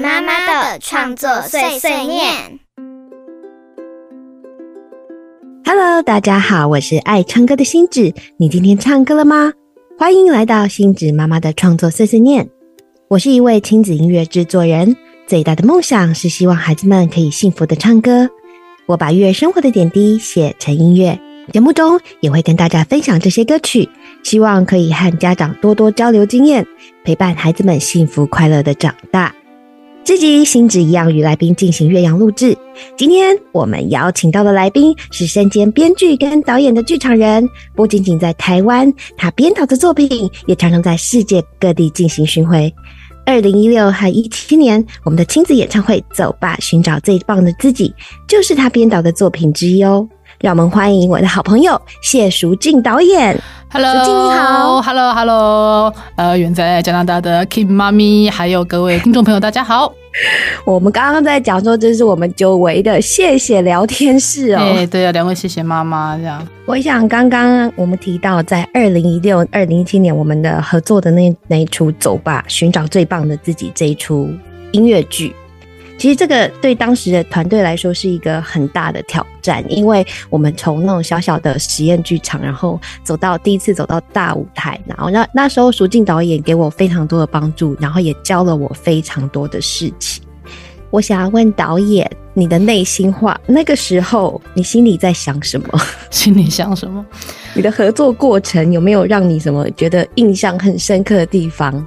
妈妈的创作碎碎念。Hello，大家好，我是爱唱歌的星子。你今天唱歌了吗？欢迎来到星子妈妈的创作碎碎念。我是一位亲子音乐制作人，最大的梦想是希望孩子们可以幸福的唱歌。我把乐生活的点滴写成音乐，节目中也会跟大家分享这些歌曲，希望可以和家长多多交流经验，陪伴孩子们幸福快乐的长大。这集星子一样与来宾进行岳阳录制。今天我们邀请到的来宾是身兼编剧跟导演的剧场人，不仅仅在台湾，他编导的作品也常常在世界各地进行巡回。二零一六和一七年，我们的亲子演唱会《走吧，寻找最棒的自己》就是他编导的作品之一哦。让我们欢迎我的好朋友谢淑静导演。Hello，你好，Hello，Hello，呃，远在加拿大的 Kim 妈咪，还有各位听众朋友，大家好。我们刚刚在讲说，这是我们久违的谢谢聊天室哦。哎，对啊，两位谢谢妈妈这样。我想刚刚我们提到，在二零一六、二零一七年我们的合作的那那一出《走吧，寻找最棒的自己》这一出音乐剧。其实这个对当时的团队来说是一个很大的挑战，因为我们从那种小小的实验剧场，然后走到第一次走到大舞台，然后那那时候淑静导演给我非常多的帮助，然后也教了我非常多的事情。我想要问导演你的内心话，那个时候你心里在想什么？心里想什么？你的合作过程有没有让你什么觉得印象很深刻的地方？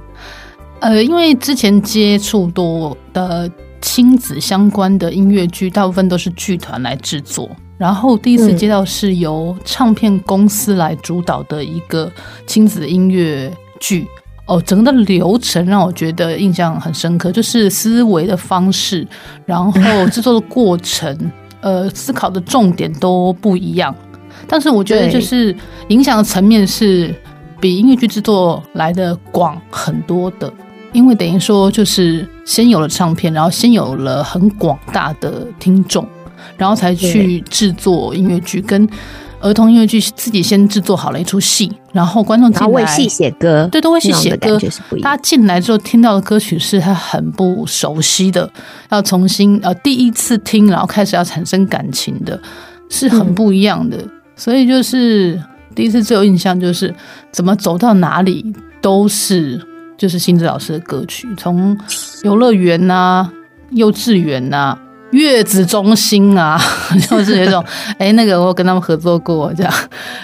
呃，因为之前接触多的。亲子相关的音乐剧，大部分都是剧团来制作。然后第一次接到是由唱片公司来主导的一个亲子音乐剧，哦，整个的流程让我觉得印象很深刻，就是思维的方式，然后制作的过程，呃，思考的重点都不一样。但是我觉得就是影响的层面是比音乐剧制作来的广很多的。因为等于说，就是先有了唱片，然后先有了很广大的听众，然后才去制作音乐剧，跟儿童音乐剧自己先制作好了一出戏，然后观众进来为戏写歌，对，都会去写歌。大家进来之后听到的歌曲是他很不熟悉的，要重新呃第一次听，然后开始要产生感情的，是很不一样的。所以就是第一次最有印象，就是怎么走到哪里都是。就是新子老师的歌曲，从游乐园呐、幼稚园呐、月子中心啊，就是那种哎，那个我跟他们合作过，这样，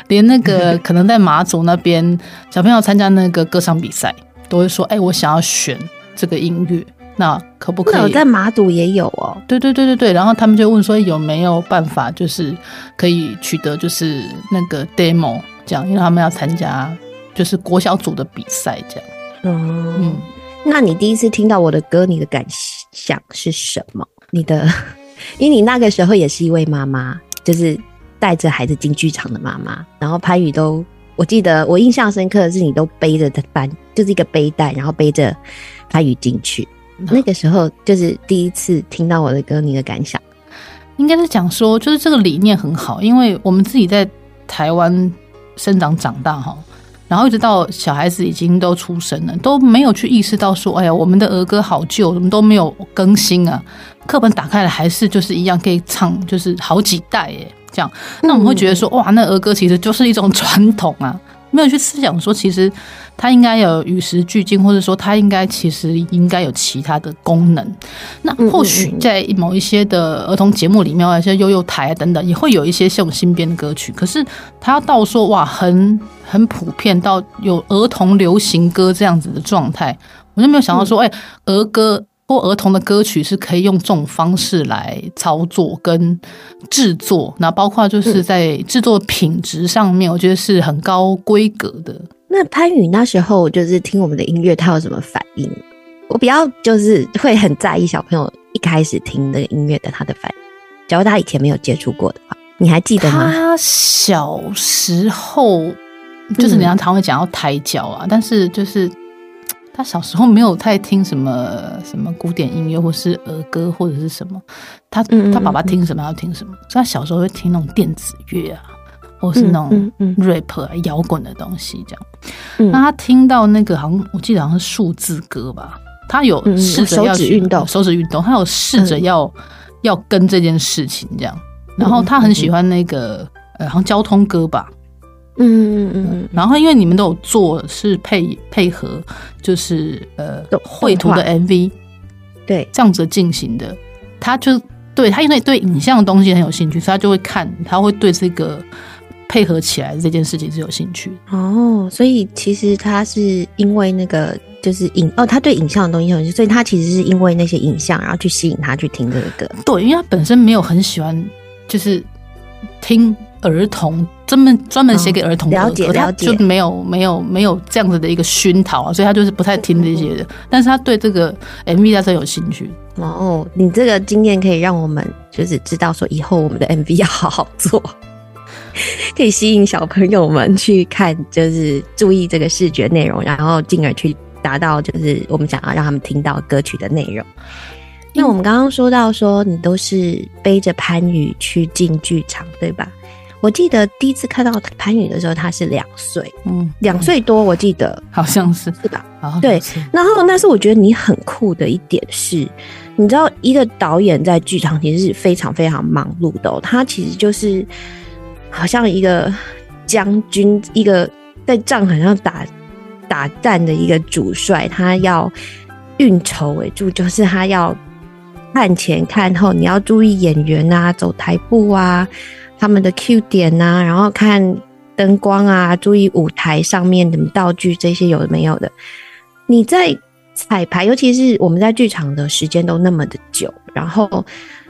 连那个 可能在马祖那边小朋友参加那个歌唱比赛，都会说哎，我想要选这个音乐，那可不可以？在马祖也有哦。对对对对对，然后他们就问说有没有办法，就是可以取得就是那个 demo 这样，因为他们要参加就是国小组的比赛这样。嗯，那你第一次听到我的歌，你的感想是什么？你的，因为你那个时候也是一位妈妈，就是带着孩子进剧场的妈妈。然后潘宇都，我记得我印象深刻的是，你都背着的班，就是一个背带，然后背着潘宇进去。那个时候就是第一次听到我的歌，你的感想应该是讲说，就是这个理念很好，因为我们自己在台湾生长长大哈。然后一直到小孩子已经都出生了，都没有去意识到说，哎呀，我们的儿歌好旧，怎么都没有更新啊？课本打开了还是就是一样可以唱，就是好几代耶，这样，那我们会觉得说，哇，那儿歌其实就是一种传统啊。没有去思想说，其实它应该有与时俱进，或者说它应该其实应该有其他的功能。那或许在某一些的儿童节目里面，一些悠悠台等等，也会有一些这种新编的歌曲。可是它到说哇，很很普遍到有儿童流行歌这样子的状态，我就没有想到说，哎，儿歌。或儿童的歌曲是可以用这种方式来操作跟制作，那包括就是在制作品质上面，我觉得是很高规格的。那潘宇那时候就是听我们的音乐，他有什么反应？我比较就是会很在意小朋友一开始听的音乐的他的反应。假如他以前没有接触过的话，你还记得吗？他小时候就是你常常会讲要胎教啊，但是就是。他小时候没有太听什么什么古典音乐，或是儿歌，或者是什么。他他爸爸听什么要听什么，所以他小时候会听那种电子乐啊，或是那种 rap 啊摇滚的东西这样。那他听到那个好像我记得好像是数字歌吧，他有嗯试着要去手指运动手指运动，他有试着嗯要、要跟这件事情这样。然后嗯他很喜欢那个呃，好像交通歌吧。嗯嗯嗯嗯然后因为你们都有做是配配合，就是呃动绘图的 MV 对，这样子进行的，他就对他因为对影像的东西很有兴趣，所以他就会看，他会对这个配合起来这件事情是有兴趣。哦，所以其实他是因为那个就是影哦，他对影像的东西很有兴趣，所以他其实是因为那些影像，然后去吸引他去听这个歌。对，因为他本身没有很喜欢，就是听儿童专门专门写给儿童的哦了解了解就没有没有没有这样子的一个熏陶啊，所以他就是不太听这些的。但是他对这个 MV 他是有兴趣。哦，你这个经验可以让我们就是知道说，以后我们的 MV 要好好做，可以吸引小朋友们去看，就是注意这个视觉内容，然后进而去达到就是我们想要让他们听到歌曲的内容。那我们刚刚说到说，你都是背着潘宇去进剧场，对吧？我记得第一次看到潘宇的时候，他是两岁，嗯，两岁多，我记得好像是，是吧？对然后，但是我觉得你很酷的一点是，你知道，一个导演在剧场其实是非常非常忙碌的、哦，他其实就是好像一个将军，一个在仗场上打打战的一个主帅，他要运筹为主，就是他要看前看后，你要注意演员啊，走台步啊，他们的 Q 点啊，然后看灯光啊，注意舞台上面的道具这些有没有的。你在彩排，尤其是我们在剧场的时间都那么的久，然后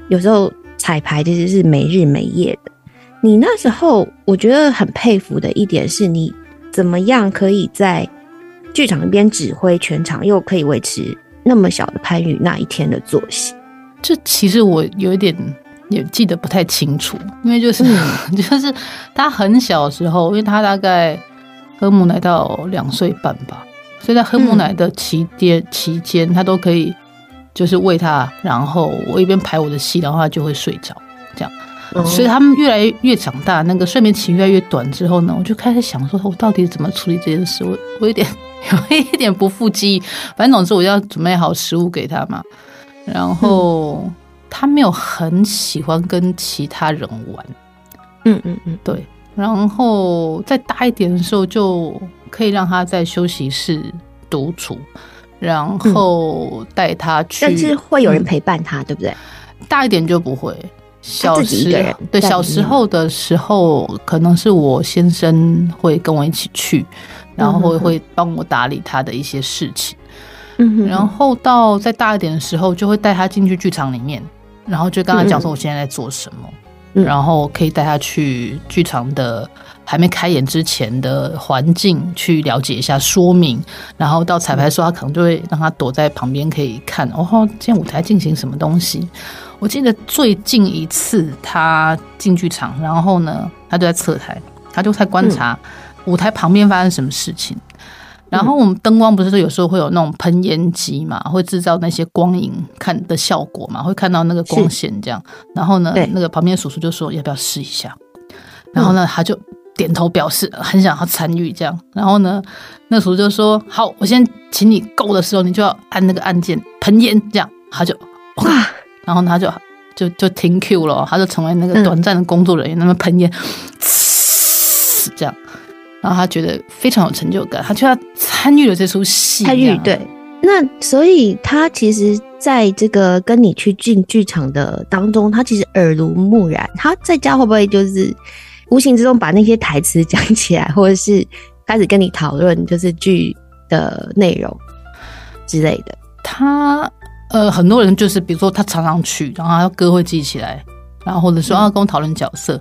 有时候彩排其实是没日没夜的。你那时候我觉得很佩服的一点是你怎么样可以在剧场那边指挥全场，又可以维持那么小的潘宇那一天的作息。这其实我有一点也记得不太清楚，因为就是、就是他很小的时候，因为他大概喝母奶到两岁半吧，所以在喝母奶的期间、期间，他都可以就是喂他，然后我一边排我的戏，然后他就会睡着。这样所以他们越来越长大，那个睡眠期越来越短之后呢，我就开始想说，我到底怎么处理这件事？我我有点 有一点不复记忆，反正总之我要准备好食物给他嘛。然后、他没有很喜欢跟其他人玩，嗯嗯嗯，对。然后再大一点的时候，就可以让他在休息室独处，然后带他去。但是会有人嗯陪伴他，对不对？大一点就不会。小时对小时候的时候，可能是我先生会跟我一起去，然后会帮我打理他的一些事情。嗯哼然后到再大一点的时候，就会带他进去剧场里面，然后就跟他讲说我现在在做什么，嗯然后可以带他去剧场的还没开演之前的环境去了解一下说明，然后到彩排的时候，他可能就会让他躲在旁边可以看哦，今天舞台进行什么东西。我记得最近一次他进剧场，然后呢，他就在侧台，他就在观察舞台旁边发生什么事情。然后我们灯光不是说有时候会有那种喷烟机嘛，会制造那些光影看的效果嘛，会看到那个光线这样。然后呢，那个旁边叔叔就说要不要试一下，然后呢他就点头表示很想要参与这样。然后呢，那叔叔就说好，我先请你够的时候，你就要按那个按键喷烟这样，他就哇，然后他就就就停 Q 了，他就成为那个嗯短暂的工作人员，那么喷烟，呲这样，然后他觉得非常有成就感，他就要参与了这出戏，参与对。那所以他其实在这个跟你去进剧场的当中，他其实耳濡目染。他在家会不会就是无形之中把那些台词讲起来，或者是开始跟你讨论就是剧的内容之类的？他呃，很多人就是比如说他常常去，然后他歌会记起来，然后或者说嗯要跟我讨论角色，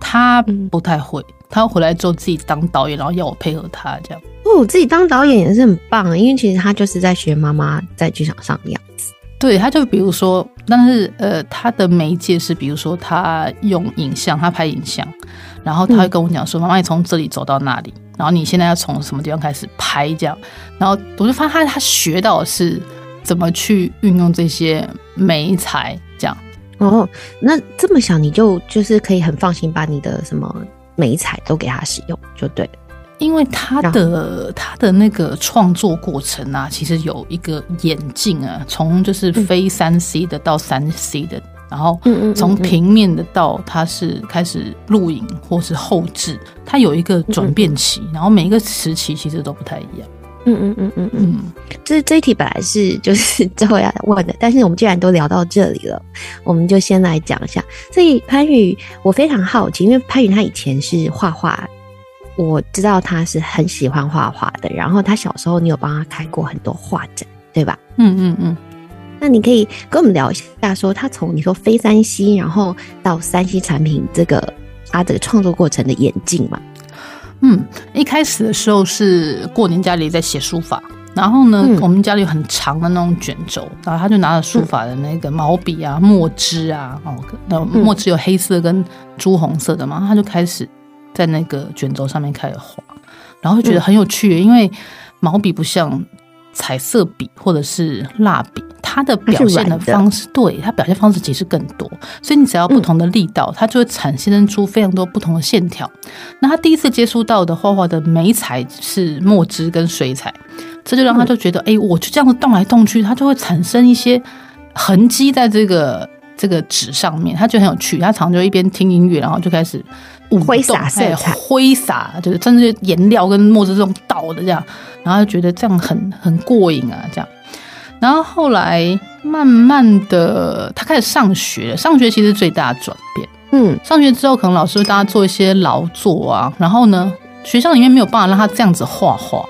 他嗯不太会，他回来之后自己当导演，然后要我配合他这样。哦，自己当导演也是很棒，因为其实他就是在学妈妈在剧场上的样子。对，他就比如说，但是呃，他的媒介是比如说他用影像，他拍影像，然后他会跟我讲说，妈妈你从这里走到那里，然后你现在要从什么地方开始拍这样，然后我就发现他他学到的是怎么去运用这些美材这样。哦，那这么想你就就是可以很放心把你的什么美彩都给他使用，就对了。因为他的他的那个创作过程啊，其实有一个演进啊，从就是非三 C 的到三 C 的，然后从平面的到他是开始录影或是后置，它有一个转变期，然后每一个时期其实都不太一样。嗯嗯嗯嗯嗯，这这一题本来是就是最后要问的，但是我们既然都聊到这里了，我们就先来讲一下。所以潘宇，我非常好奇，因为潘宇他以前是画画。我知道他是很喜欢画画的，然后他小时候你有帮他开过很多画展，对吧？嗯嗯嗯。那你可以跟我们聊一下，说他从你说非三 C，然后到三 C 产品这个他的创作过程的演进嘛？嗯，一开始的时候是过年家里在写书法，然后呢，我们家里有很长的那种卷轴，然后他就拿着书法的那个毛笔啊、墨汁啊，哦，那墨汁有黑色跟朱红色的嘛，他就开始。在那个卷轴上面开始画，然后就觉得很有趣，因为毛笔不像彩色笔或者是蜡笔，它的表现的方式，对它表现方式其实更多，所以你只要不同的力道，它就会产生出非常多不同的线条。那他第一次接触到的画画的眉彩是墨汁跟水彩，这就让他就觉得，哎，我就这样子动来动去，它就会产生一些痕迹在这个这个纸上面，他觉得很有趣。他常就一边听音乐，然后就开始。挥洒色彩，挥洒就是真的颜料跟墨汁这种倒的这样，然后就觉得这样很很过瘾啊，这样。然后后来慢慢的，他开始上学，上学其实最大的转变。嗯，上学之后可能老师会大家做一些劳作啊，然后呢，学校里面没有办法让他这样子画画，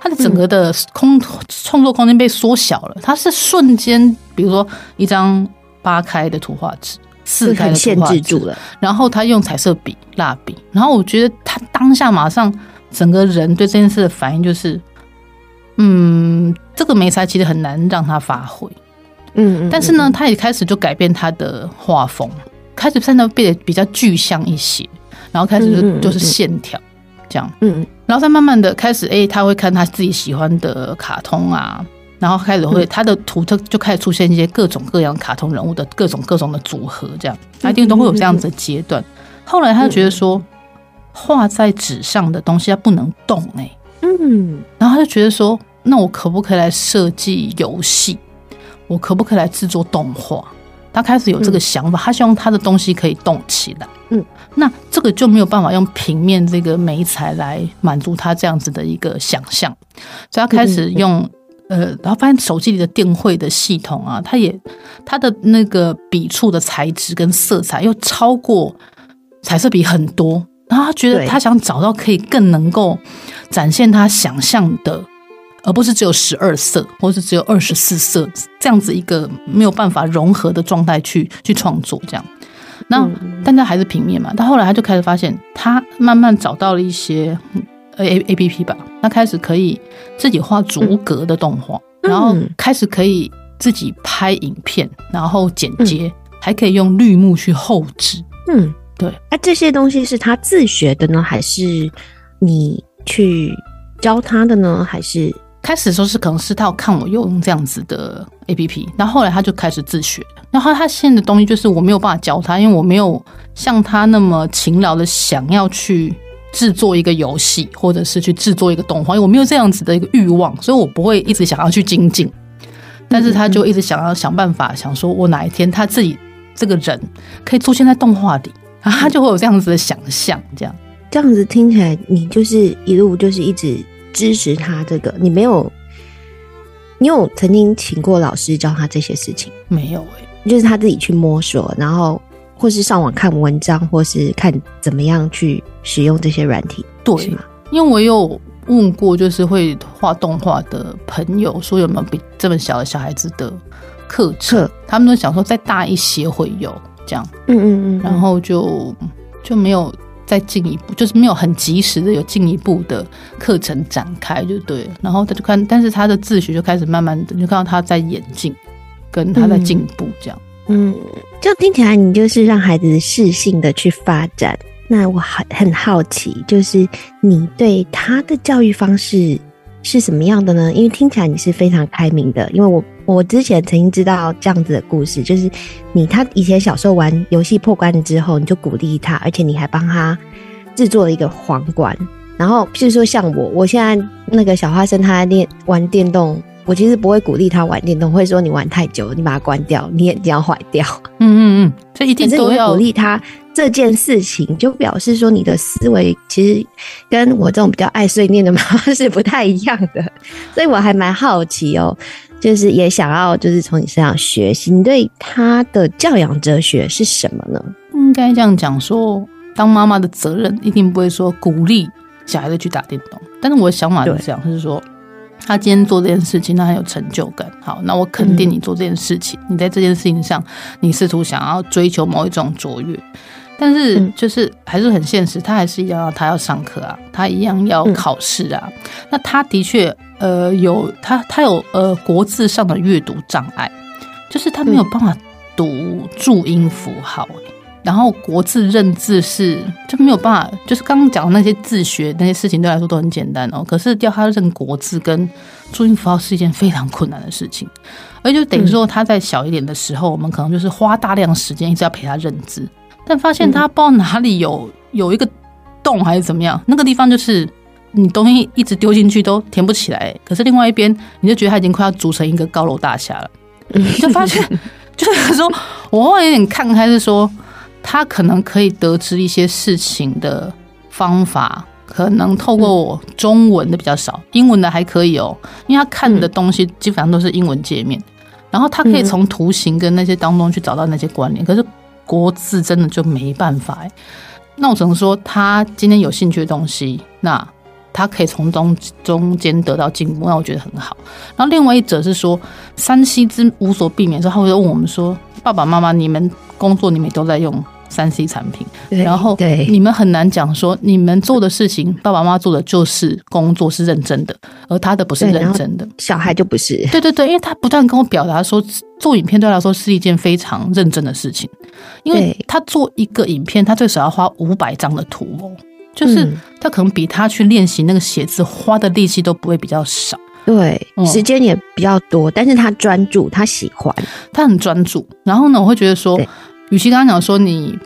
他的整个的空创作空间被缩小了，他是瞬间，比如说一张八开的图画纸。四开的限制住了，然后他用彩色笔、蜡笔，然后我觉得他当下马上整个人对这件事的反应就是，嗯，这个眉彩其实很难让他发挥，嗯，但是呢，他也开始就改变他的画风，开始现在变得比较具象一些，然后开始就就是线条这样，嗯，然后再慢慢的开始，哎，他会看他自己喜欢的卡通啊。然后开始会，他的图特就开始出现一些各种各样卡通人物的各种各种的组合，这样他一定都会有这样子的阶段。后来他就觉得说，画在纸上的东西它不能动哎，嗯，然后他就觉得说，那我可不可以来设计游戏？我可不可以来制作动画？他开始有这个想法，他希望他的东西可以动起来。嗯，那这个就没有办法用平面这个美彩来满足他这样子的一个想象，所以他开始用。呃，然后发现手机里的电绘的系统啊，它也它的那个笔触的材质跟色彩又超过彩色笔很多，然后他觉得他想找到可以更能够展现他想象的，而不是只有十二色或是只有二十四色这样子一个没有办法融合的状态去去创作这样。那但他还是平面嘛，他后来他就开始发现，他慢慢找到了一些。A A P P 吧，那开始可以自己画逐格的动画，然后开始可以自己拍影片，然后剪接，还可以用绿幕去后置。嗯，对。那这些东西是他自学的呢，还是你去教他的呢？还是开始的时候是可能是他看我用这样子的 A P P，然后后来他就开始自学。然后他现在的东西就是我没有办法教他，因为我没有像他那么勤劳的想要去。制作一个游戏，或者是去制作一个动画，因为我没有这样子的一个欲望，所以我不会一直想要去精进。但是他就一直想要想办法，想说我哪一天他自己这个人可以出现在动画里，然 后他就会有这样子的想象。这样这样子听起来，你就是一路就是一直支持他这个，你没有，你有曾经请过老师教他这些事情？没有哎，就是他自己去摸索，然后。或是上网看文章，或是看怎么样去使用这些软体，对吗？因为我有问过，就是会画动画的朋友，说有没有比这么小的小孩子的课程？他们都想说再大一些会有这样，嗯嗯嗯，然后就就没有再进一步，就是没有很及时的有进一步的课程展开，就对。然后他就看，但是他的自学就开始慢慢的，就看到他在演进，跟他在进步这样。嗯，就听起来你就是让孩子适性的去发展。那我很很好奇，就是你对他的教育方式是什么样的呢？因为听起来你是非常开明的。因为我我之前曾经知道这样子的故事，就是你他以前小时候玩游戏破关之后，你就鼓励他，而且你还帮他制作了一个皇冠，然后譬如说像我，我现在那个小花生他在练玩电动，我其实不会鼓励他玩电动，会说你玩太久，你把它关掉，你眼睛要坏掉。嗯嗯嗯，这一定可是你会都要鼓励他这件事情，就表示说你的思维其实跟我这种比较爱碎念的妈妈是不太一样的，所以我还蛮好奇哦，就是也想要就是从你身上学习，你对他的教养哲学是什么呢？应该这样讲说，当妈妈的责任一定不会说鼓励小孩子去打电动，但是我的想法是这样，就是说他今天做这件事情，他很有成就感。好，那我肯定你做这件事情，你在这件事情上，你试图想要追求某一种卓越。但是嗯。就是还是很现实，他还是一样要他要上课啊，他一样要嗯考试啊。那他的确呃有他他有呃国字上的阅读障碍，就是他没有办法读注音符号、然后国字认字是就没有办法，就是刚刚讲的那些自学那些事情对他来说都很简单哦，可是要他认国字跟注音符号是一件非常困难的事情，而且就等于说他在小一点的时候，我们可能就是花大量时间一直要陪他认字，但发现他不知道哪里有有一个洞还是怎么样，那个地方就是。你东西一直丢进去都填不起来，可是另外一边你就觉得它已经快要组成一个高楼大厦了，你 就发现就是说，我后来有点看开，是说他可能可以得知一些事情的方法，可能透过我中文的比较少，英文的还可以哦，因为他看的东西基本上都是英文界面，然后他可以从图形跟那些当中去找到那些关联，可是国字真的就没办法哎。那我只能说，他今天有兴趣的东西，那他可以从中中间得到进步，那我觉得很好。然后另外一者是说，山西之无所避免的时候，他会问我们说：“爸爸妈妈，你们工作你们都在用三 C 产品，然后对你们很难讲说你们做的事情，爸爸妈妈做的就是工作是认真的，而他的不是认真的。”小孩就不是，对对对，因为他不断跟我表达说，做影片对他来说是一件非常认真的事情，因为他做一个影片，他最少要花五百张的图哦，就是嗯他可能比他去练习那个写字花的力气都不会比较少，对，嗯时间也比较多，但是他专注，他喜欢，他很专注。然后呢，我会觉得说，与其跟他讲说你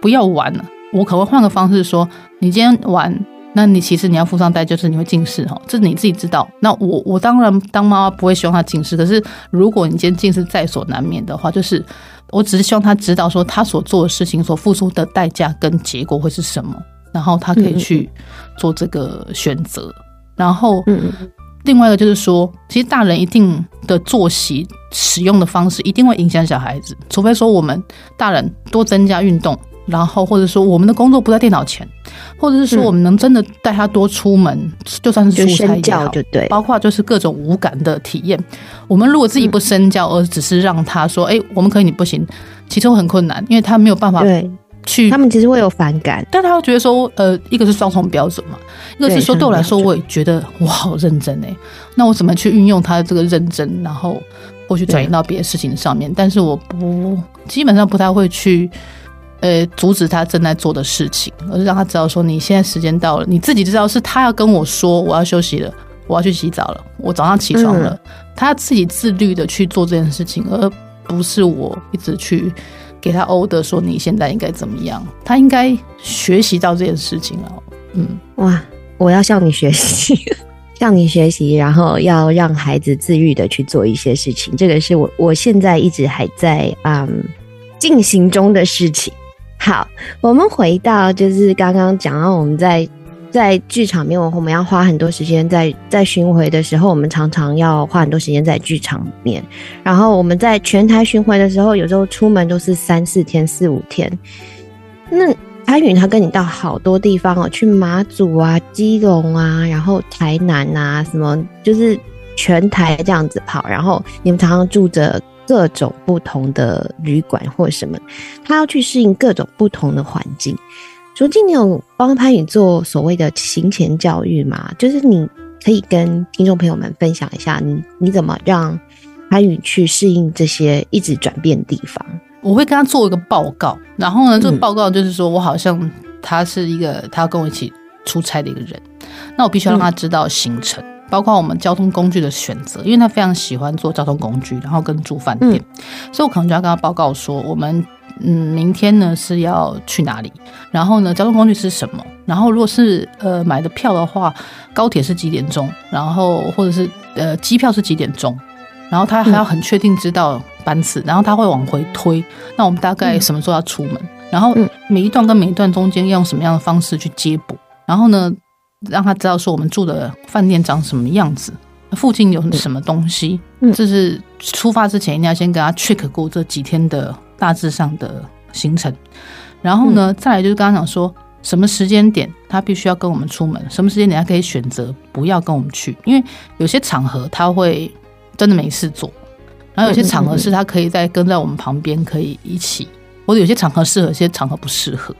不要玩了，我可能会换个方式说，你今天玩。那你其实你要付上代，就是你会近视哈，这是你自己知道。那我我当然当妈妈不会希望他近视，可是如果你今天近视在所难免的话，就是我只是希望他知道说他所做的事情所付出的代价跟结果会是什么，然后他可以去做这个选择。然后，嗯，另外一个就是说，其实大人一定的作息使用的方式一定会影响小孩子，除非说我们大人多增加运动，然后或者说我们的工作不在电脑前，或者是说嗯我们能真的带他多出门，就算是出差也好，教就对，包括就是各种无感的体验。我们如果自己不身教，而只是让他说：“哎、我们可以，你不行”，其实会很困难，因为他没有办法对去他们其实会有反感，但他会觉得说，呃，一个是双重标准嘛，一个是说对对我来说，我也觉得我好认真哎，那我怎么去运用他的这个认真，然后或许转移到别的事情上面？但是我不基本上不太会去。呃，阻止他正在做的事情，而是让他知道说，你现在时间到了，你自己知道是他要跟我说我要休息了，我要去洗澡了，我早上起床了，他自己自律的去做这件事情，而不是我一直去给他 order 说你现在应该怎么样，他应该学习到这件事情了。嗯，哇，我要向你学习，向你学习，然后要让孩子自律的去做一些事情，这个是我我现在一直还在嗯进行中的事情。好，我们回到就是刚刚讲到我们在在剧场面，我们要花很多时间在在巡回的时候，我们常常要花很多时间在剧场面。然后我们在全台巡回的时候，有时候出门都是三四天、四五天。那潘云他跟你到好多地方哦，去马祖啊、基隆啊，然后台南啊，什么就是全台这样子跑，然后你们常常住着各种不同的旅馆或什么，他要去适应各种不同的环境。如今你有帮潘宇做所谓的行前教育吗？就是你可以跟听众朋友们分享一下你，你怎么让潘宇去适应这些一直转变的地方？我会跟他做一个报告，然后呢，这个嗯报告就是说我好像他是一个他要跟我一起出差的一个人，那我必须要让他知道行程，包括我们交通工具的选择，因为他非常喜欢坐交通工具，然后跟住饭店，所以我可能就要跟他报告说，我们嗯，明天呢是要去哪里？然后呢，交通工具是什么？然后如果是呃买的票的话，高铁是几点钟？然后或者是呃机票是几点钟？然后他还要很确定知道班次，然后他会往回推。那我们大概什么时候要出门？然后每一段跟每一段中间要用什么样的方式去接驳？然后呢，让他知道说我们住的饭店长什么样子，附近有什么东西。这是出发之前一定要先跟他 check 过这几天的大致上的行程。然后呢，再来就是刚刚讲说什么时间点他必须要跟我们出门，什么时间点他可以选择不要跟我们去，因为有些场合他会真的没事做，然后有些场合是他可以在跟在我们旁边可以一起。或者有些场合适合，有些场合不适合，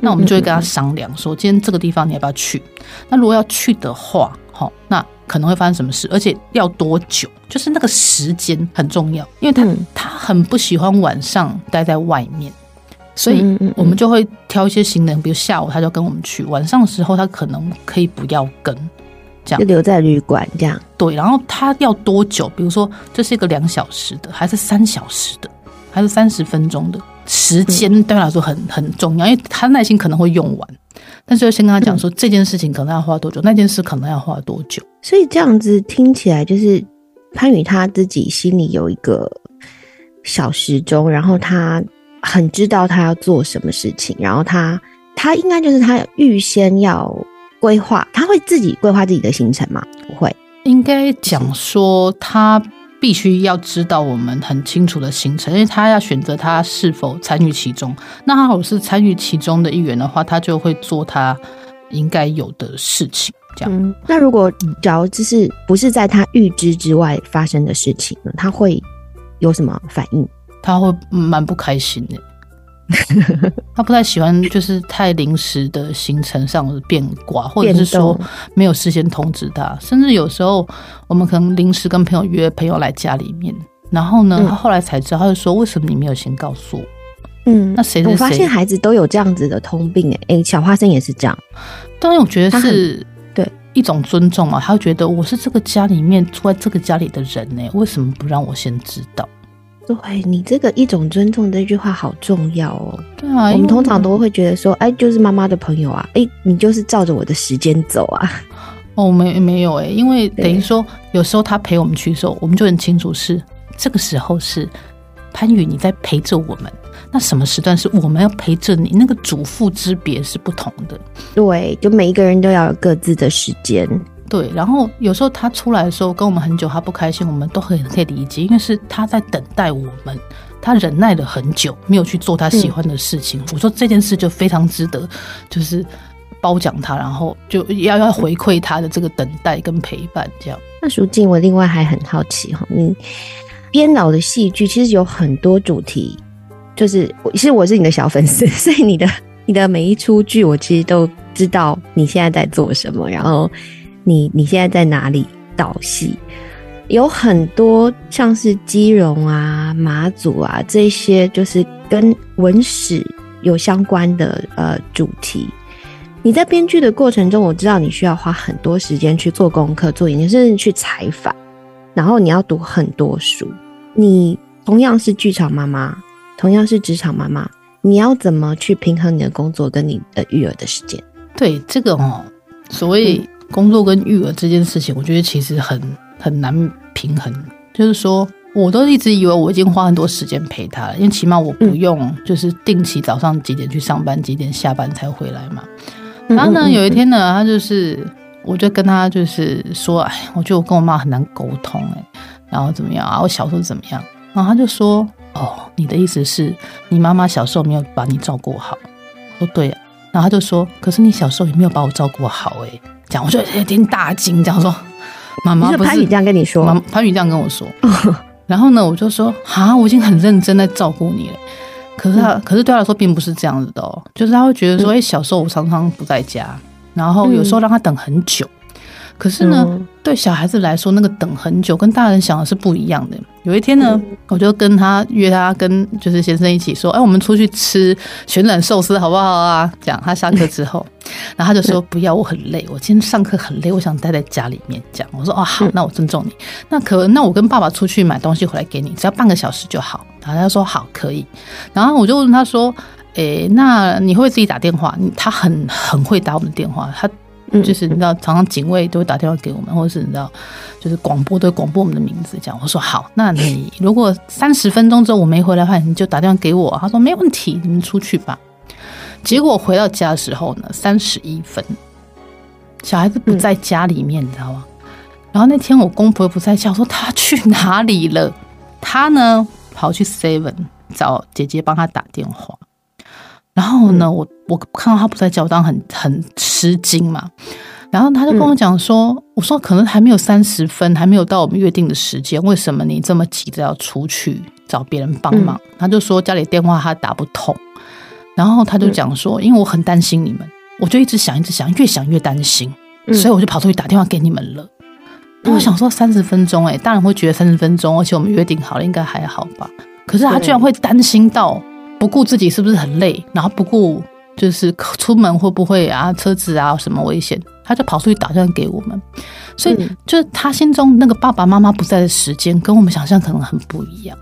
那我们就会跟他商量说，今天这个地方你要不要去？那如果要去的话，好，那可能会发生什么事？而且要多久？就是那个时间很重要，因为他他很不喜欢晚上待在外面，所以我们就会挑一些行人，比如下午他就跟我们去，晚上的时候他可能可以不要跟，这样就留在旅馆这样。对，然后他要多久？比如说这是一个两小时的，还是三小时的，还是三十分钟的？时间对他来说很很重要，因为他耐心可能会用完，但是要先跟他讲说这件事情可能要花多久，那件事可能要花多久。所以这样子听起来就是潘宇他自己心里有一个小时钟，然后他很知道他要做什么事情，然后他他应该就是他预先要规划，他会自己规划自己的行程吗？不会，应该讲说他。必须要知道我们很清楚的行程，因为他要选择他是否参与其中。那他如果是参与其中的一员的话，他就会做他应该有的事情。这样。那如果假如就是不是在他预知之外发生的事情呢？他会有什么反应？他会蛮不开心的。他不太喜欢就是太临时的行程上的变卦，或者是说没有事先通知他，甚至有时候我们可能临时跟朋友约朋友来家里面，然后呢，他后来才知道，他就说为什么你没有先告诉我？嗯，那谁？我发现孩子都有这样子的通病，哎哎，小花生也是这样。当然，我觉得是对一种尊重嘛，他会觉得我是这个家里面住在这个家里的人呢，为什么不让我先知道？对你这个一种尊重这句话好重要哦。对啊，我们通常都会觉得说，哎，就是妈妈的朋友啊，哎，你就是照着我的时间走啊。哦，没没有哎，因为等于说有时候他陪我们去的时候，我们就很清楚是这个时候是潘宇你在陪着我们，那什么时段是我们要陪着你？那个主妇之别是不同的。对，就每一个人都要有各自的时间。对，然后有时候他出来的时候跟我们很久，他不开心，我们都很可以理解，因为是他在等待我们，他忍耐了很久，没有去做他喜欢的事情。我说这件事就非常值得，就是褒奖他，然后就要要回馈他的这个等待跟陪伴。这样。那淑静，我另外还很好奇哈，你编导的戏剧其实有很多主题，就是其实我是你的小粉丝，所以你的你的每一出剧，我其实都知道你现在在做什么，然后。你你现在在哪里导戏？有很多像是基隆啊、马祖啊这些，就是跟文史有相关的呃主题。你在编剧的过程中，我知道你需要花很多时间去做功课、做研究，甚至去采访，然后你要读很多书。你同样是剧场妈妈，同样是职场妈妈，你要怎么去平衡你的工作跟你的育儿的时间？对这个哦，所谓。工作跟育儿这件事情，我觉得其实很很难平衡。就是说，我都一直以为我已经花很多时间陪他了，因为起码我不用就是定期早上几点去上班，几点下班才回来嘛。然后呢，有一天呢，他就是，我就跟他就是说，哎，我觉得我跟我妈很难沟通，哎，然后怎么样啊？我小时候怎么样？然后他就说，哦，你的意思是你妈妈小时候没有把你照顾好？我说对啊。然后他就说，可是你小时候也没有把我照顾好，哎。讲，我就有点大惊，这样说，妈妈不是潘宇这样跟你说，潘宇这样跟我说，然后呢，我就说，啊，我已经很认真在照顾你了，可是他，可是对他来说并不是这样子的哦，就是他会觉得说，哎，小时候我常常不在家，然后有时候让他等很久，可是呢，对小孩子来说，那个等很久，跟大人想的是不一样的。有一天呢，我就跟他约他跟就是先生一起说，哎，我们出去吃旋转寿司好不好啊？讲他下课之后，然后他就说不要，我很累，我今天上课很累，我想待在家里面。讲我说哦好，那我尊重你。那可那我跟爸爸出去买东西回来给你，只要半个小时就好。然后他说好可以。然后我就问他说，诶，那你会自己打电话？他很很会打我们的电话，他。就是你知道，常常警卫都会打电话给我们，或者是你知道，就是广播都会广播我们的名字。这样我说好，那你如果三十分钟之后我没回来的话，你就打电话给我。他说没问题，你们出去吧。结果回到家的时候呢，三十一分，小孩子不在家里面，你知道吗？然后那天我公婆又不在家，我说他去哪里了？他呢跑去 Seven 找姐姐帮他打电话。然后呢，我我看到他不在家，我当然很很吃惊嘛。然后他就跟我讲说：“我说可能还没有三十分，还没有到我们约定的时间，为什么你这么急着要出去找别人帮忙？”他就说家里电话他打不通。然后他就讲说：“因为我很担心你们，我就一直想，一直想，越想越担心，所以我就跑出去打电话给你们了。”那我想说三十分钟，哎，大人会觉得三十分钟，而且我们约定好了，应该还好吧？可是他居然会担心到。不顾自己是不是很累，然后不顾就是出门会不会啊车子啊什么危险，他就跑出去打算给我们，所以就是他心中那个爸爸妈妈不在的时间，跟我们想象可能很不一样。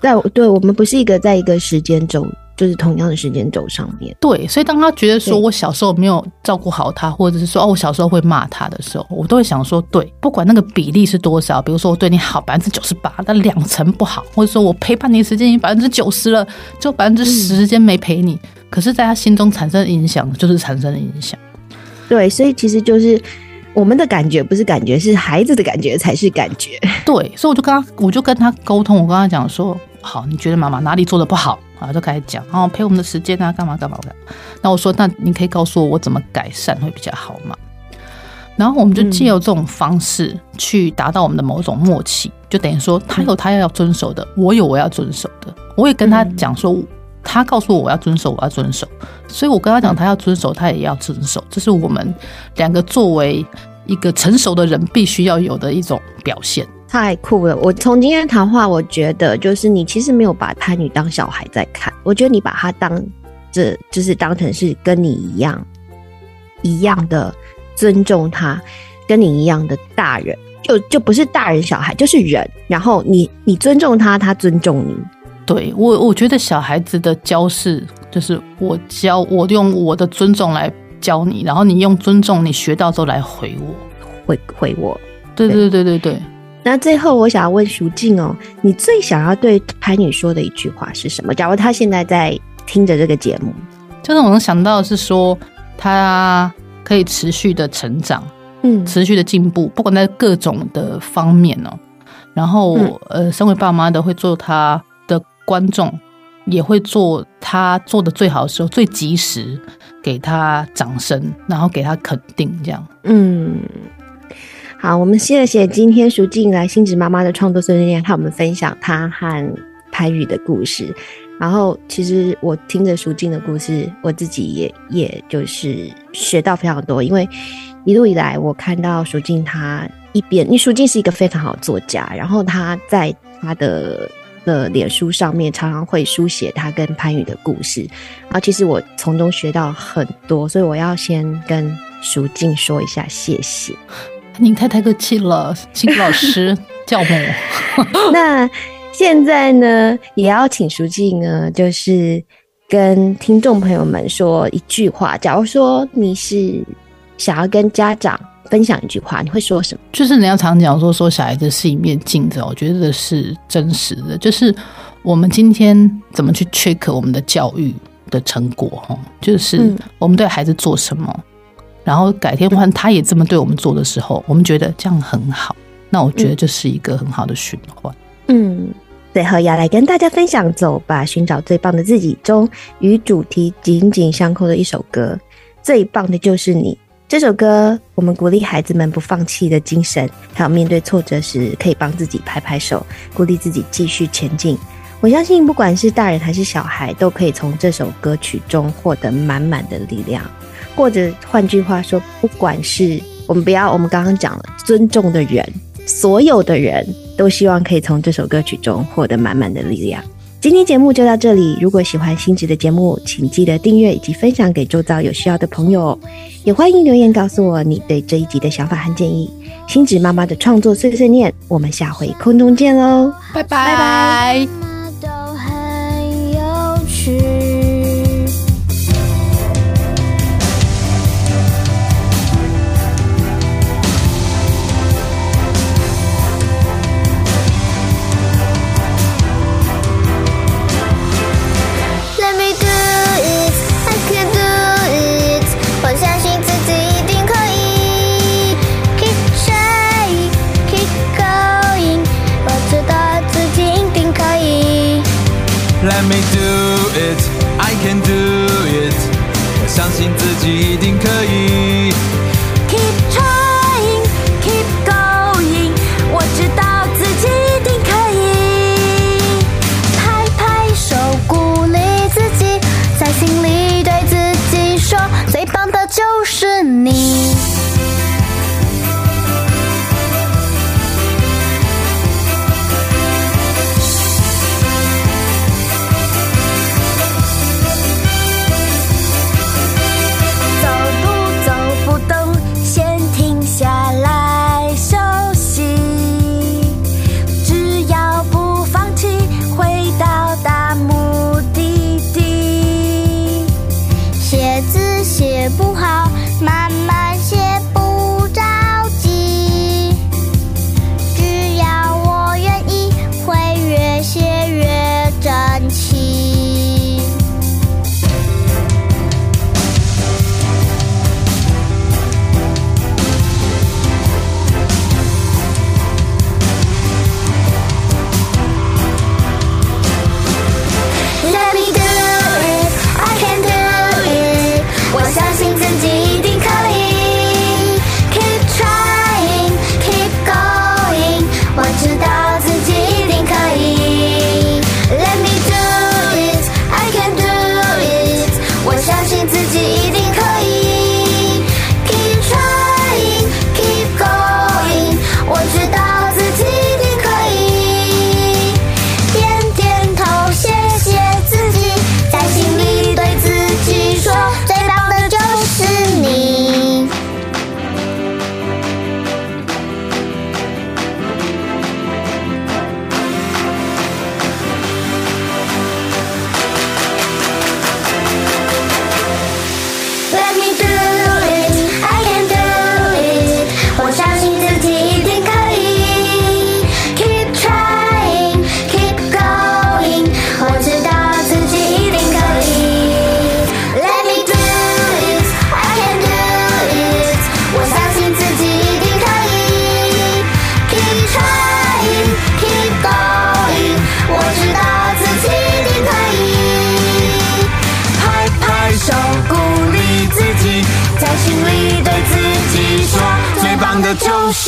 在对我们不是一个在一个时间轴。就是同样的时间轴上面对，所以当他觉得说我小时候没有照顾好他，或者是说哦我小时候会骂他的时候，我都会想说，对，不管那个比例是多少，比如说我对你好百分之九十八，那两成不好，或者说我陪伴你时间已经百分之九十了，就百分之十时间没陪你，可是在他心中产生的影响就是产生了影响。对，所以其实就是我们的感觉不是感觉，是孩子的感觉才是感觉。对，所以我就跟他，我就跟他沟通，我跟他讲说，好，你觉得妈妈哪里做的不好？啊，就开始讲，然后陪我们的时间啊，干嘛干嘛的。那我说，那你可以告诉我，我怎么改善会比较好吗？然后我们就借由这种方式去达到我们的某种默契，就等于说，他有他要遵守的，我有我要遵守的。我也跟他讲说，他告诉我我要遵守，我要遵守。所以我跟他讲，他要遵守，他也要遵守。这是我们两个作为一个成熟的人必须要有的一种表现。太酷了！我从今天谈话，我觉得就是你其实没有把潘女当小孩在看，我觉得你把她当这就是当成是跟你一样一样的尊重她，跟你一样的大人，就就不是大人小孩，就是人。然后你你尊重他，他尊重你。对我，我觉得小孩子的教是就是我教我用我的尊重来教你，然后你用尊重你学到之后来回我，回回我。对对对对对。那最后，我想要问淑静哦，你最想要对潘女说的一句话是什么？假如她现在在听着这个节目，就是我能想到是说，她可以持续的成长，嗯，持续的进步，不管在各种的方面哦。然后，呃，身为爸妈的会做她的观众，也会做她做的最好的时候，最及时给她掌声，然后给她肯定，这样，嗯。好，我们谢谢今天淑静来星子妈妈的创作训练，和我们分享她和潘宇的故事。然后，其实我听着淑静的故事，我自己也也就是学到非常多。因为一路以来，我看到淑静她一边，因为淑静是一个非常好的作家，然后她在她的的脸书上面常常会书写她跟潘宇的故事。然后，其实我从中学到很多，所以我要先跟淑静说一下谢谢。您太太客气了，辛苦老师 教我。那现在呢，也要请书记呢，就是跟听众朋友们说一句话。假如说你是想要跟家长分享一句话，你会说什么？就是人家常讲说，说小孩子是一面镜子，我觉得是真实的。就是我们今天怎么去 check 我们的教育的成果？哈，就是我们对孩子做什么。然后改天换他也这么对我们做的时候，我们觉得这样很好。那我觉得这是一个很好的循环。嗯，最后要来跟大家分享《走吧，寻找最棒的自己》中与主题紧紧相扣的一首歌，《最棒的就是你》。这首歌我们鼓励孩子们不放弃的精神，还有面对挫折时可以帮自己拍拍手，鼓励自己继续前进。我相信，不管是大人还是小孩，都可以从这首歌曲中获得满满的力量。或者换句话说不管是我们不要我们刚刚讲了尊重的人所有的人都希望可以从这首歌曲中获得满满的力量。今天节目就到这里如果喜欢星子的节目请记得订阅以及分享给周遭有需要的朋友。也欢迎留言告诉我你对这一集的想法和建议。星子妈妈的创作碎碎念我们下回空中见喽。拜拜。相信自。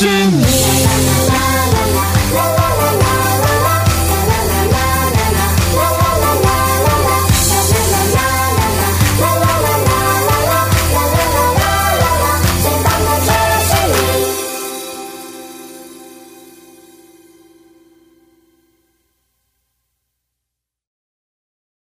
to me.